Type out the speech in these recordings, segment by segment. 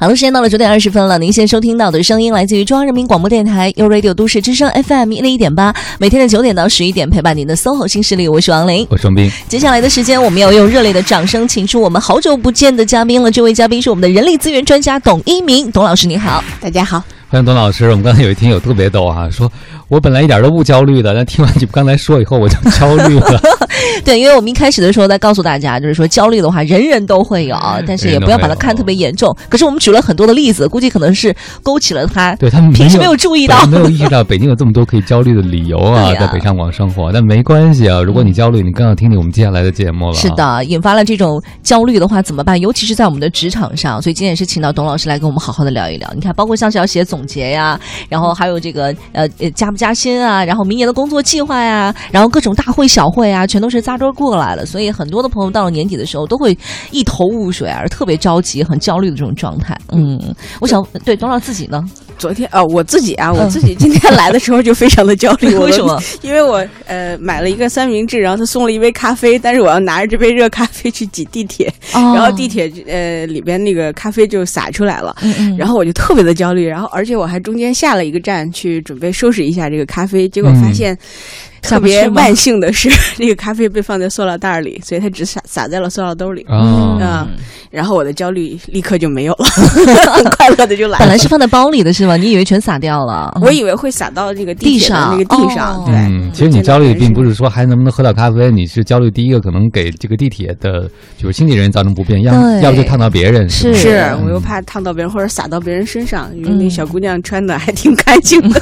好了，时间到了九点二十分了。您现在收听到的声音来自于中央人民广播电台 u Radio 都市之声 FM 一零一点八，每天的九点到十一点陪伴您的 SOHO 新势力，我是王琳，我是王斌。接下来的时间，我们要用热烈的掌声，请出我们好久不见的嘉宾了。这位嘉宾是我们的人力资源专家董一鸣，董老师您好，大家好。欢迎董老师。我们刚才有一听友特别逗啊，说我本来一点都不焦虑的，但听完你刚才说以后，我就焦虑了。对，因为我们一开始的时候在告诉大家，就是说焦虑的话，人人都会有，但是也不要把它看特别严重。可是我们举了很多的例子，估计可能是勾起了他，对他们平时没有注意到，没有意识到 北京有这么多可以焦虑的理由啊，在北上广生活。但没关系啊，如果你焦虑，你更要听听我们接下来的节目了。是的，引发了这种焦虑的话怎么办？尤其是在我们的职场上，所以今天也是请到董老师来跟我们好好的聊一聊。你看，包括像是要写总结呀。然后还有这个呃呃加不加薪啊，然后明年的工作计划呀，然后各种大会小会啊，全都是扎堆过来了。所以很多的朋友到了年底的时候，都会一头雾水，而特别着急、很焦虑的这种状态。嗯，我想对董老师自己呢。昨天啊，我自己啊，我自己今天来的时候就非常的焦虑。为什么？因为我呃买了一个三明治，然后他送了一杯咖啡，但是我要拿着这杯热咖啡去挤地铁，然后地铁呃里边那个咖啡就洒出来了，然后我就特别的焦虑。然后而且我还中间下了一个站去准备收拾一下这个咖啡，结果发现。特别万幸的是，那个咖啡被放在塑料袋里，所以它只洒洒在了塑料兜里。啊，然后我的焦虑立刻就没有了，很快乐的就来了。本来是放在包里的是吗？你以为全洒掉了？我以为会洒到这个地上，那个地上。对，其实你焦虑并不是说还能不能喝到咖啡，你是焦虑第一个可能给这个地铁的，就是经纪人造成不便，要要不就烫到别人。是，是我又怕烫到别人或者洒到别人身上，因为那小姑娘穿的还挺干净的。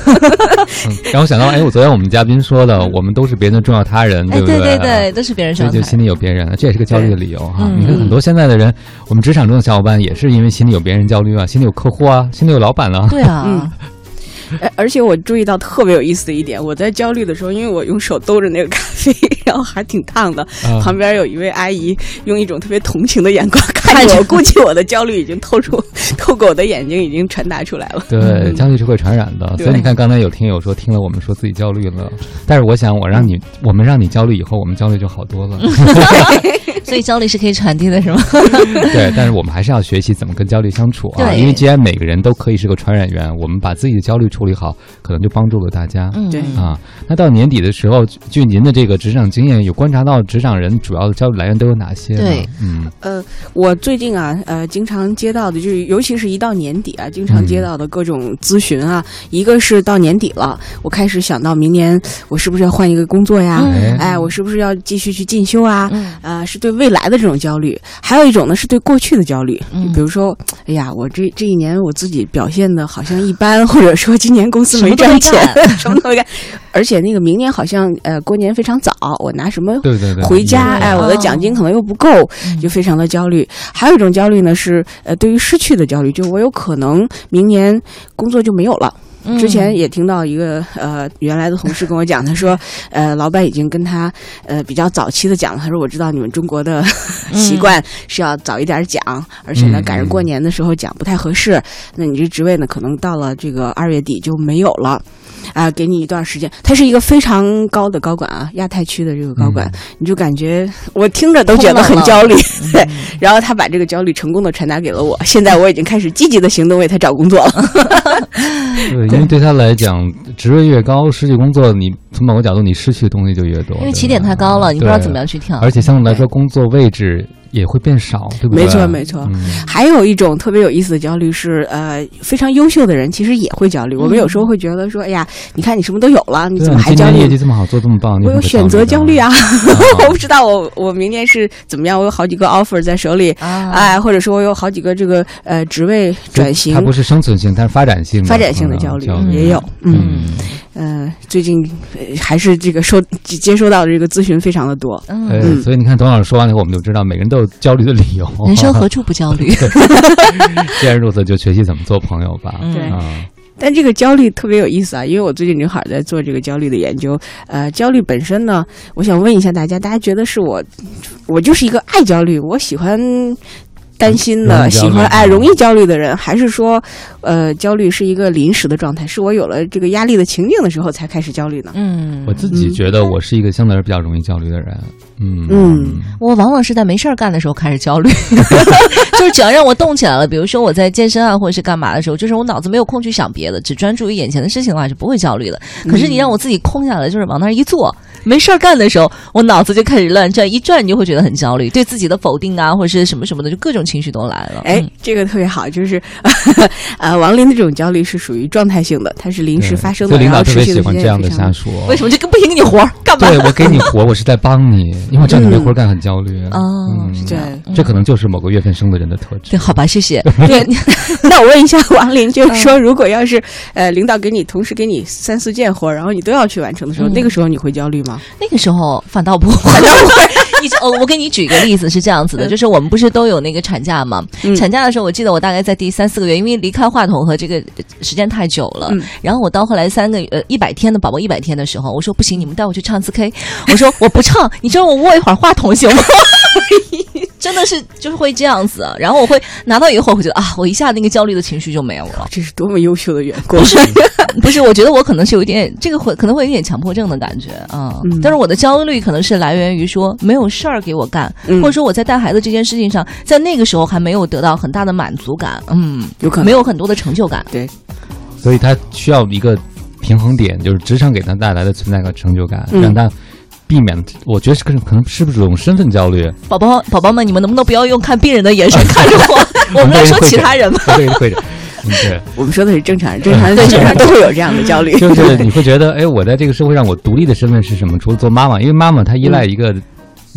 然后想到，哎，我昨天我们嘉宾说的。我们都是别人的重要他人，对不对？对对对，都是别人重要。就心里有别人，这也是个焦虑的理由哈。你看很多现在的人，我们职场中的小伙伴也是因为心里有别人焦虑啊，心里有客户啊，心里有老板啊。对啊。而且我注意到特别有意思的一点，我在焦虑的时候，因为我用手兜着那个咖啡，然后还挺烫的。旁边有一位阿姨用一种特别同情的眼光 看着我，估计我的焦虑已经透出，透过我的眼睛已经传达出来了。对，焦虑是会传染的，所以你看刚才有听友说听了我们说自己焦虑了，但是我想我让你，我们让你焦虑以后，我们焦虑就好多了。所以焦虑是可以传递的，是吗？对，但是我们还是要学习怎么跟焦虑相处啊。因为既然每个人都可以是个传染源，我们把自己的焦虑处理好，可能就帮助了大家。嗯，对啊。那到年底的时候，据您的这个职场经验，有观察到职场人主要的焦虑来源都有哪些？对，嗯，呃，我最近啊，呃，经常接到的就是，尤其是一到年底啊，经常接到的各种咨询啊，一个是到年底了，我开始想到明年我是不是要换一个工作呀？哎，我是不是要继续去进修啊？啊，是对。未来的这种焦虑，还有一种呢是对过去的焦虑。嗯，比如说，哎呀，我这这一年我自己表现的好像一般，或者说今年公司没赚钱，什么都没干，而且那个明年好像呃过年非常早，我拿什么对对对回家？哎，我的奖金可能又不够，就非常的焦虑。还有一种焦虑呢是呃对于失去的焦虑，就我有可能明年工作就没有了。之前也听到一个呃原来的同事跟我讲，他说，呃，老板已经跟他呃比较早期的讲了，他说我知道你们中国的 习惯是要早一点讲，而且呢赶上过年的时候讲不太合适，那你这职位呢可能到了这个二月底就没有了。啊，给你一段时间。他是一个非常高的高管啊，亚太区的这个高管，你就感觉我听着都觉得很焦虑。对，然后他把这个焦虑成功的传达给了我，现在我已经开始积极的行动为他找工作了。对，因为对他来讲，职位越高，失去工作，你从某个角度你失去的东西就越多。因为起点太高了，你不知道怎么样去跳。而且相对来说，工作位置。也会变少，对不对？没错，没错。还有一种特别有意思的焦虑是，呃，非常优秀的人其实也会焦虑。我们有时候会觉得说，哎呀，你看你什么都有了，你怎么还焦虑？业绩这么好，做这么棒，我有选择焦虑啊！我不知道我我明年是怎么样，我有好几个 offer 在手里，哎，或者说我有好几个这个呃职位转型。它不是生存性，它是发展性。发展性的焦虑也有，嗯。嗯，最近还是这个收接收到的这个咨询非常的多，嗯，所以你看董老师说完以后，我们就知道每个人都有焦虑的理由。人生何处不焦虑？既然如此，就学习怎么做朋友吧。对，但这个焦虑特别有意思啊，因为我最近正好在做这个焦虑的研究。呃，焦虑本身呢，我想问一下大家，大家觉得是我，我就是一个爱焦虑，我喜欢。担心的、喜欢哎容易焦虑的人，还是说，呃，焦虑是一个临时的状态？是我有了这个压力的情境的时候才开始焦虑呢？嗯，我自己觉得我是一个相对来说比较容易焦虑的人。嗯嗯，我往往是在没事儿干的时候开始焦虑，就是只要让我动起来了，比如说我在健身啊或者是干嘛的时候，就是我脑子没有空去想别的，只专注于眼前的事情的话，是不会焦虑的。可是你让我自己空下来，就是往那儿一坐，没事儿干的时候，我脑子就开始乱转，一转你就会觉得很焦虑，对自己的否定啊或者是什么什么的，就各种情绪都来了。哎，这个特别好，就是 呃，王林的这种焦虑是属于状态性的，它是临时发生的，领导特别喜欢这样的下属。为什么这个不行？给你活儿干嘛？对我给你活，我是在帮你，因为我知道你没活干。很焦虑哦，对，这可能就是某个月份生的人的特质。对，好吧，谢谢。对，那我问一下王林，就是说，如果要是呃，领导给你同时给你三四件活，然后你都要去完成的时候，那个时候你会焦虑吗？那个时候反倒不会，反倒不会。你哦，我给你举一个例子，是这样子的，就是我们不是都有那个产假嘛？产假的时候，我记得我大概在第三四个月，因为离开话筒和这个时间太久了，然后我到后来三个呃一百天的宝宝一百天的时候，我说不行，你们带我去唱次 K，我说我不唱，你就让我握一会儿话筒。行吗？真的是就是会这样子，然后我会拿到以后，我觉得啊，我一下那个焦虑的情绪就没有了。这是多么优秀的员工！不是，不是，我觉得我可能是有一点这个会可能会有点强迫症的感觉啊。但是我的焦虑可能是来源于说没有事儿给我干，或者说我在带孩子这件事情上，在那个时候还没有得到很大的满足感，嗯，有可能没有很多的成就感。对，所以他需要一个平衡点，就是职场给他带来的存在感、成就感，让他。避免，我觉得是可能可能是不是这种身份焦虑？宝宝宝宝们，你们能不能不要用看病人的眼神 看着我？我们来说其他人吗？会会的，对，我们说的是正常人，正常人正常都会有这样的焦虑。就是你会觉得，哎，我在这个社会上，我独立的身份是什么？除了做妈妈，因为妈妈她依赖一个。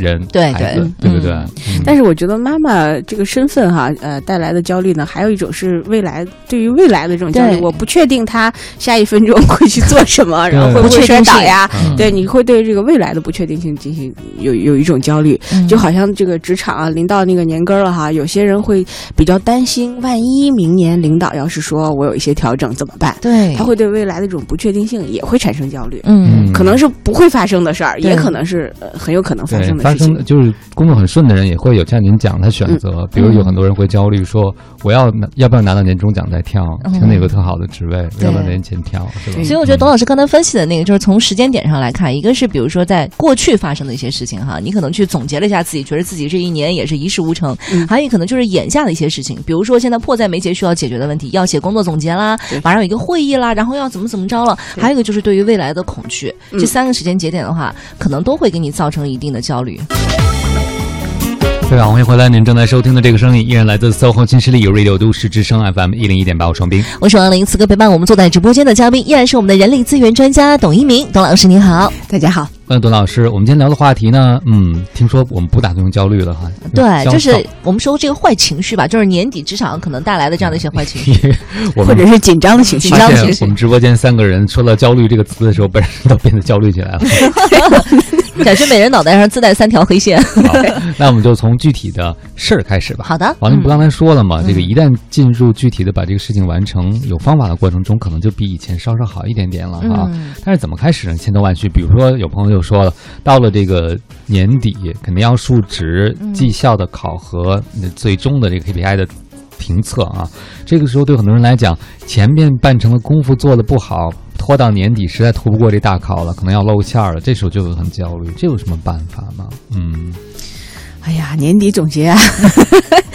人对对对对对？但是我觉得妈妈这个身份哈，呃，带来的焦虑呢，还有一种是未来对于未来的这种焦虑。我不确定他下一分钟会去做什么，然后会不会摔倒呀？对，你会对这个未来的不确定性进行有有一种焦虑，就好像这个职场啊，临到那个年根儿了哈，有些人会比较担心，万一明年领导要是说我有一些调整怎么办？对，他会对未来的这种不确定性也会产生焦虑。嗯，可能是不会发生的事儿，也可能是很有可能发生的。发生就是工作很顺的人也会有像您讲的选择，比如有很多人会焦虑说，我要拿要不要拿到年终奖再跳，听哪个特好的职位，要不要年前跳，是吧？所以我觉得董老师刚才分析的那个，就是从时间点上来看，一个是比如说在过去发生的一些事情哈，你可能去总结了一下自己，觉得自己这一年也是一事无成；还有可能就是眼下的一些事情，比如说现在迫在眉睫需要解决的问题，要写工作总结啦，马上有一个会议啦，然后要怎么怎么着了；还有一个就是对于未来的恐惧，这三个时间节点的话，可能都会给你造成一定的焦虑。各位好，欢迎回来！您正在收听的这个声音依然来自 SOHO 新势力有 Radio 都市之声 FM 一零一点八，我双冰，我是王林。此刻陪伴我们坐在直播间的嘉宾依然是我们的人力资源专家董一鸣，董老师您好，大家好。问董老师，我们今天聊的话题呢，嗯，听说我们不打算用焦虑了哈。对，就是我们说这个坏情绪吧，就是年底职场可能带来的这样的一些坏情绪，或者是紧张的情绪。紧张情绪。我们直播间三个人说到焦虑这个词的时候，本人都变得焦虑起来了。感觉每人脑袋上自带三条黑线。那我们就从具体的事儿开始吧。好的。王林不刚才说了嘛，这个一旦进入具体的把这个事情完成有方法的过程中，可能就比以前稍稍好一点点了哈。但是怎么开始呢？千头万绪。比如说有朋友就说了，到了这个年底，肯定要述职、绩效的考核，最终的这个 KPI 的评测啊。这个时候对很多人来讲，前面半程的功夫做的不好。拖到年底，实在拖不过这大考了，可能要露馅儿了，这时候就很焦虑。这有什么办法吗？嗯。哎呀，年底总结啊，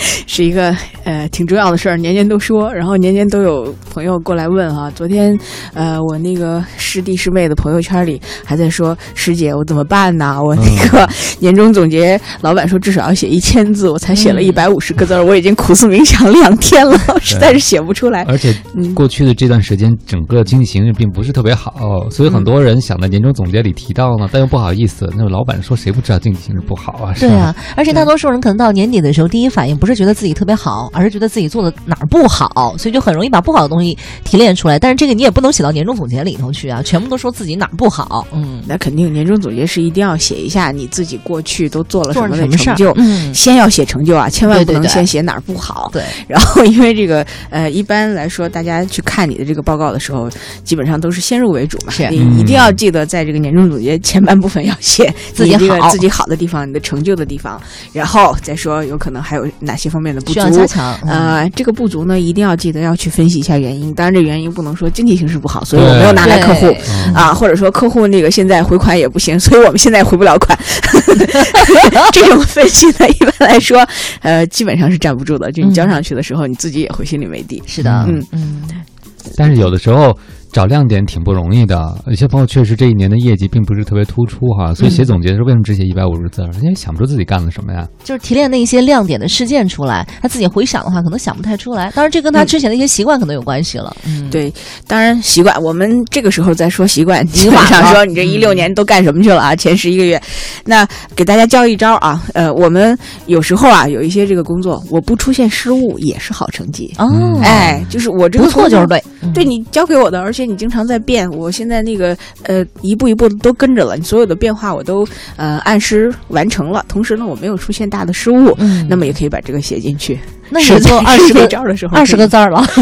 是一个呃挺重要的事儿，年年都说，然后年年都有朋友过来问哈。昨天呃，我那个师弟师妹的朋友圈里还在说，师姐我怎么办呢？我那个 年终总结，老板说至少要写一千字，我才写了一百五十个字儿，我已经苦思冥想两天了，实在是写不出来。而且过去的这段时间，整个经济形势并不是特别好，所以很多人想在年终总结里提到呢，但又不好意思。那个老板说，谁不知道经济形势不好啊？对啊。而且大多数人可能到年底的时候，第一反应不是觉得自己特别好，而是觉得自己做的哪儿不好，所以就很容易把不好的东西提炼出来。但是这个你也不能写到年终总结里头去啊，全部都说自己哪儿不好。嗯，那肯定年终总结是一定要写一下你自己过去都做了什么。成就，嗯，先要写成就啊，千万不能先写哪儿不好。对，然后因为这个呃，一般来说，大家去看你的这个报告的时候，基本上都是先入为主嘛。你嗯一定要记得在这个年终总结前半部分要写自己好你这个自己好的地方，你的成就的地方，然后再说有可能还有哪些方面的不需要足。加强。嗯呃，这个不足呢，一定要记得要去分析一下原因。当然，这原因不能说经济形势不好，所以我没有拿来客户啊，或者说客户那个现在回款也不行，所以我们现在回不了款。这种分析呢，一般来说，呃，基本上是站不住的。就你交上去的时候，你自己也会心里没底。是的，嗯嗯，但是有的时候找亮点挺不容易的。有些朋友确实这一年的业绩并不是特别突出哈，所以写总结的时候为什么只写一百五十字？因为想不出自己干了什么呀。就是提炼那一些亮点的事件出来，他自己回想的话，可能想不太出来。当然，这跟他之前的一些习惯可能有关系了。嗯，对，当然习惯，我们这个时候再说习惯，基晚本上说你这一六年都干什么去了啊？前十一个月，那给大家教一招啊，呃，我们有时候啊有一些这个工作，我不出现失误也是好成绩。哦，嗯哎，就是我这个不错就是对。嗯对你教给我的，而且你经常在变，我现在那个呃一步一步都跟着了，你所有的变化我都呃按时完成了，同时呢我没有出现大的失误，嗯，那么也可以把这个写进去。那你实在就二十个招的时候，二十个字儿了。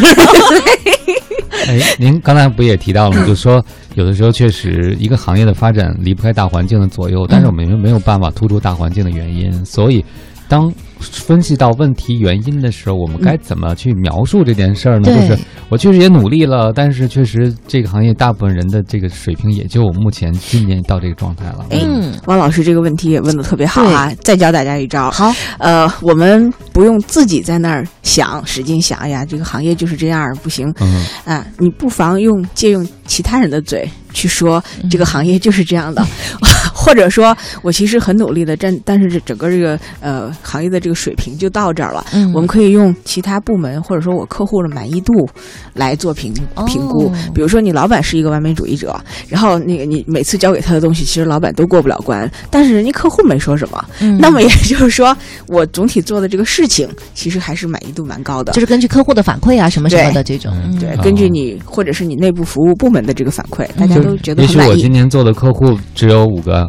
哎，您刚才不也提到了吗？就说有的时候确实一个行业的发展离不开大环境的左右，但是我们又没有办法突出大环境的原因，所以当分析到问题原因的时候，我们该怎么去描述这件事儿呢？对就是我确实也努力了，但是确实这个行业大部分人的这个水平也就目前今年到这个状态了。哎嗯，汪老师这个问题也问的特别好啊！再教大家一招，好，呃，我们不用自己在那儿想，使劲想，哎呀，这个行业就是这样，不行嗯，啊！你不妨用借用其他人的嘴去说，嗯这个行业就是这样的，或者说我其实很努力的，但但是这整个这个呃行业的这个水平就到这儿了。嗯我们可以用其他部门或者说我客户的满意度来做评哦评估。比如说，你老板是一个完美主义者，然后那个你每次交给他的东西，其实老板都过不了关，但是人家客户没说什么，嗯那么也就是说，我总体做的这个事情，其实还是满意度蛮高的。就是根据客户的反馈啊，什么什么的这种。嗯对，哦根据你或者是你内部服务部门的这个反馈，大家都觉得也许我很满意。今年做的客户只有五个，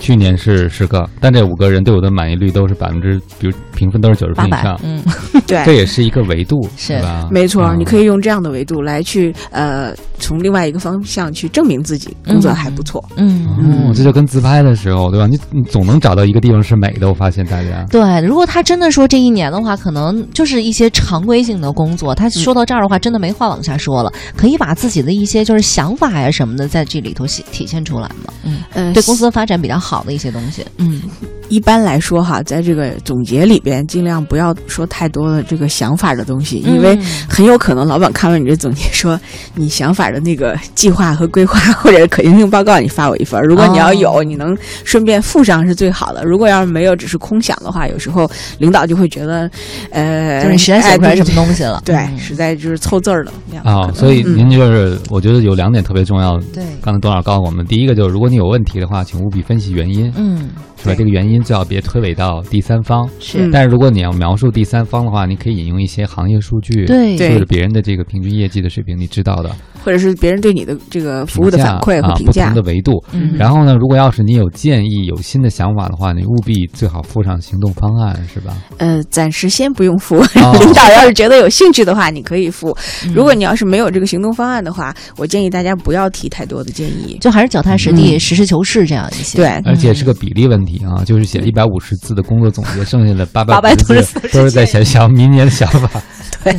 去年是十个，但这五个人对我的满意率都是百分之，比如评分都是九十分以上，，嗯，对，这也是一个维度，是吧？没错，嗯你可以用这样的维度来去呃，从另外一个方向去证明自己工作还不错。嗯哦，这就跟自拍的时候，对吧？你你总能找到一个地方是美的，我发现大家。对，如果他真的说这一年的话，可能就是一些常规性的工作。他说到这儿的话，真的没话往下说了，可以把自己的一些就是想法呀什么的，在这里头体体现出来嘛。嗯，嗯，对公司的发展比较好的一些东西。嗯，一般来说哈，在这个总结里边，尽量不要说太多的这个想法的东西，因为嗯很有可能老板看完你这总结说，你想法的那个计划和规划或者可行性报告，你发我一份。如果你要有，哦你能顺便附上是最好的。如果要是没有，只是空想的话，有时候领导就会觉得，呃，就是你实在写不出来哎什么东西了。对，嗯实在就是凑字儿了。啊、所以嗯您就是，我觉得有两点特别重要。对，刚才董老师告诉我们，第一个就是，如果你有问题的话，请务必分析原因，嗯，是吧？这个原因最好别推诿到第三方。是。嗯但是如果你要描述第三方的话，你可以引用一些行业数据，对。对或者别人的这个平均业绩的水平，你知道的或者是别人对你的这个服务的反馈和啊，评价不同的。维度。嗯然后呢，如果要是你有建议、有新的想法的话，你务必最好附上行动方案，是吧？呃，暂时先不用附。哦 领导要是觉得有兴趣的话，你可以附。嗯如果你要是没有这个行动方案的话，我建议大家不要提太多的建议。就还是脚踏实地、实事求是这样一些。对而且是个比例问题啊，就是写一百五十字的工作总结，剩下的 八百八百多字都是在想想明年的想法。对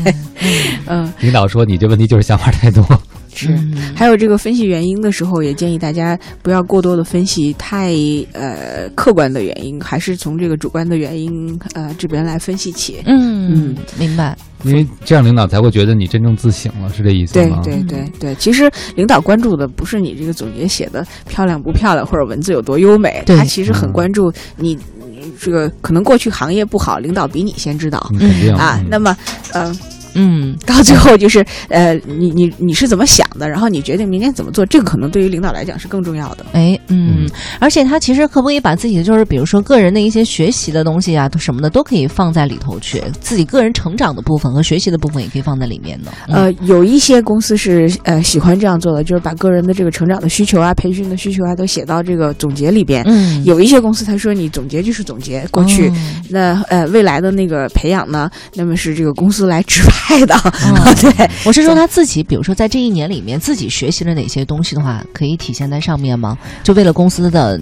嗯，领导说你这问题就是想法太多。是。嗯还有这个分析原因的时候，也建议大家不要过多的分析太呃客观的原因，还是从这个主观的原因呃这边来分析起。嗯嗯，明白。因为这样领导才会觉得你真正自省了，是这意思吗？对对对，其实领导关注的不是你这个总结写的漂亮不漂亮，或者文字有多优美，他其实很嗯关注你你这个可能过去行业不好，领导比你先知道。嗯肯定啊嗯，那么，呃，嗯，到最后就是呃，你你你是怎么想的，然后你决定明年怎么做，这个可能对于领导来讲是更重要的。哎，嗯，而且他其实可不可以把自己的就是比如说个人的一些学习的东西啊，什么的都可以放在里头去，自己个人成长的部分和学习的部分也可以放在里面的。呃，有一些公司是呃喜欢这样做的，就是把个人的这个成长的需求啊、培训的需求啊都写到这个总结里边。嗯，有一些公司他说你总结就是总结过去，那呃未来的那个培养呢，那么是这个公司来指派的。对，我是说他自己，比如说在这一年里面自己学习了哪些东西的话，可以体现在上面吗？就为了公司的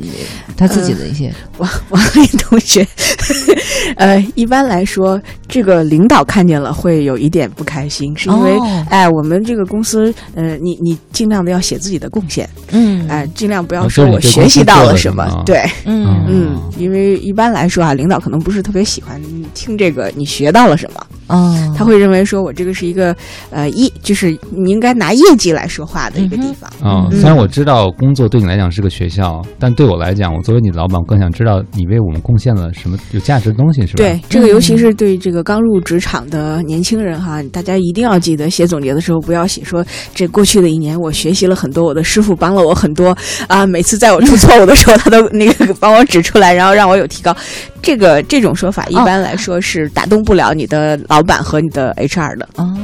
他自己的一些。王王林同学，呃，一般来说，这个领导看见了会有一点不开心，是因为哎，我们这个公司，呃，你你尽量的要写自己的贡献，嗯，哎，尽量不要说我学习到了什么，对，嗯嗯，因为一般来说啊，领导可能不是特别喜欢听这个你学到了什么。哦，他会认为说我这个是一个呃业，就是你应该拿业绩来说话的一个地方。嗯，虽然我知道工作对你来讲是个学校，但对我来讲，我作为你的老板，我更想知道你为我们贡献了什么有价值的东西，是吧？对，这个尤其是对这个刚入职场的年轻人哈，大家一定要记得写总结的时候不要写说这过去的一年我学习了很多，我的师傅帮了我很多啊，每次在我出错误的时候，他都那个帮我指出来，然后让我有提高。这个这种说法一般来说是打动不了你的老板和你的 HR 的。哦，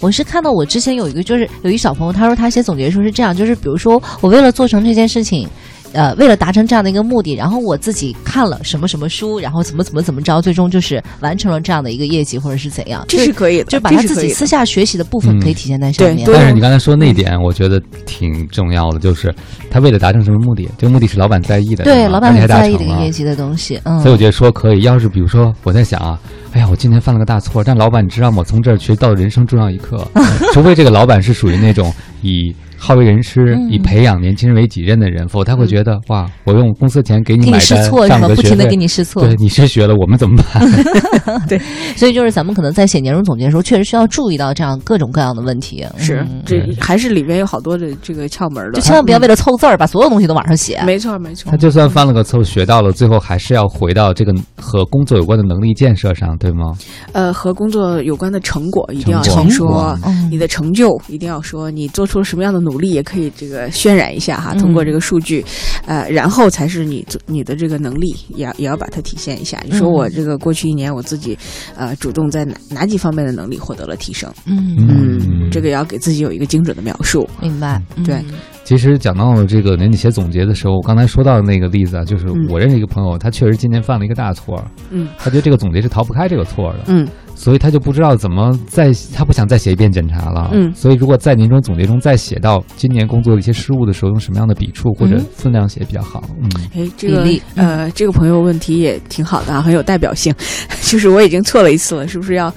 我是看到我之前有一个，就是有一小朋友，他说他写总结书是这样，就是比如说我为了做成这件事情。呃，为了达成这样的一个目的，然后我自己看了什么什么书，然后怎么怎么怎么着，最终就是完成了这样的一个业绩，或者是怎样，这是可以的，就把他自己私下学习的部分可以体现在上面。但是你刚才说那点，我觉得挺重要的，就是他为了达成什么目的，这个目的是老板在意的，对，老板很在意这个业绩的东西。嗯，所以我觉得说可以。要是比如说我在想啊，哎呀，我今天犯了个大错，但老板你知道吗？我从这儿学到人生重要一课。除非这个老板是属于那种以。好为人师，以培养年轻人为己任的人，否则他会觉得哇，我用公司钱给你买单，上个不停的给你试错，对，你是学了，我们怎么办？对，所以就是咱们可能在写年终总结的时候，确实需要注意到这样各种各样的问题。是，这还是里面有好多的这个窍门的，就千万不要为了凑字儿把所有东西都往上写。没错，没错。他就算犯了个错，学到了，最后还是要回到这个和工作有关的能力建设上，对吗？呃，和工作有关的成果一定要先说，你的成就一定要说，你做出了什么样的努力，也可以这个。渲染一下哈，通过这个数据，呃，然后才是你你的这个能力，也要也要把它体现一下。你说我这个过去一年我自己，呃，主动在哪哪几方面的能力获得了提升？嗯嗯，这个也要给自己有一个精准的描述。明白？对。其实讲到了这个年底写总结的时候，我刚才说到的那个例子啊，就是我认识一个朋友，他确实今年犯了一个大错，嗯，他觉得这个总结是逃不开这个错的，嗯。所以他就不知道怎么再，他不想再写一遍检查了。嗯，所以如果在年终总结中再写到今年工作的一些失误的时候，用什么样的笔触或者分量写比较好？嗯，哎，这个呃，这个朋友问题也挺好的啊，很有代表性。就是我已经错了一次了，是不是要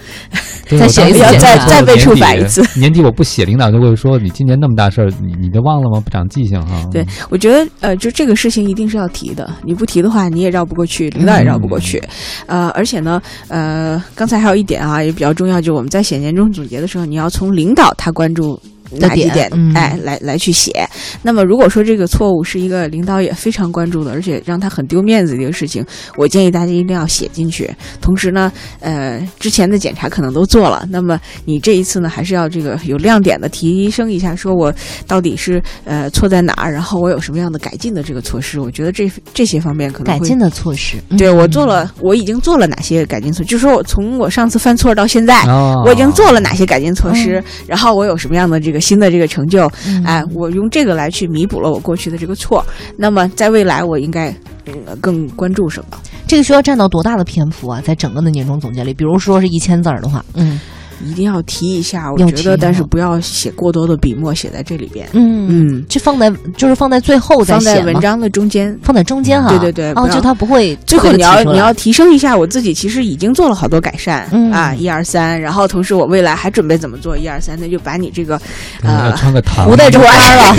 再写一次？要再再被处罚一次？年底我不写，领导就会说你今年那么大事儿，你你都忘了吗？不长记性哈。对，我觉得呃，就这个事情一定是要提的，你不提的话，你也绕不过去，领导也绕不过去。呃，而且呢，呃，刚才还有一点啊，也比较重要，就是我们在写年终总结的时候，你要从领导他关注。哪几点？哎，来来去写。那么，如果说这个错误是一个领导也非常关注的，而且让他很丢面子的一个事情，我建议大家一定要写进去。同时呢，呃，之前的检查可能都做了，那么你这一次呢，还是要这个有亮点的提升一下，说我到底是呃错在哪儿，然后我有什么样的改进的这个措施？我觉得这这些方面可能改进的措施，对我做了，我已经做了哪些改进措施？就说我从我上次犯错到现在，我已经做了哪些改进措施？然后我有什么样的这个。新的这个成就，哎，我用这个来去弥补了我过去的这个错。那么在未来，我应该更关注什么？这个需要占到多大的篇幅啊？在整个的年终总结里，比如说是一千字儿的话，嗯。一定要提一下，我觉得，但是不要写过多的笔墨写在这里边。嗯嗯，就放在就是放在最后再写放在文章的中间，放在中间哈。对对对，哦，就它不会。最后你要你要提升一下，我自己其实已经做了好多改善啊，一二三，然后同时我未来还准备怎么做一二三，那就把你这个呃穿个糖糊在中间了，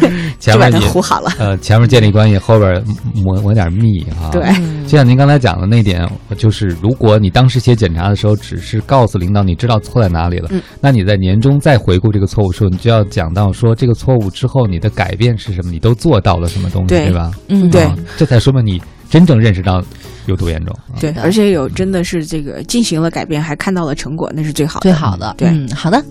就把它糊好了。呃，前面建立关系，后边抹抹点蜜哈。对，就像您刚才讲的那点，就是如果你当时写检查的时候，只是告诉领导你知道错在。哪里了？那你在年终再回顾这个错误时候，你就要讲到说这个错误之后你的改变是什么，你都做到了什么东西，对吧？嗯，对，这才说明你真正认识到有多严重。对，而且有真的是这个进行了改变，还看到了成果，那是最好的。最好的，对，嗯，好的。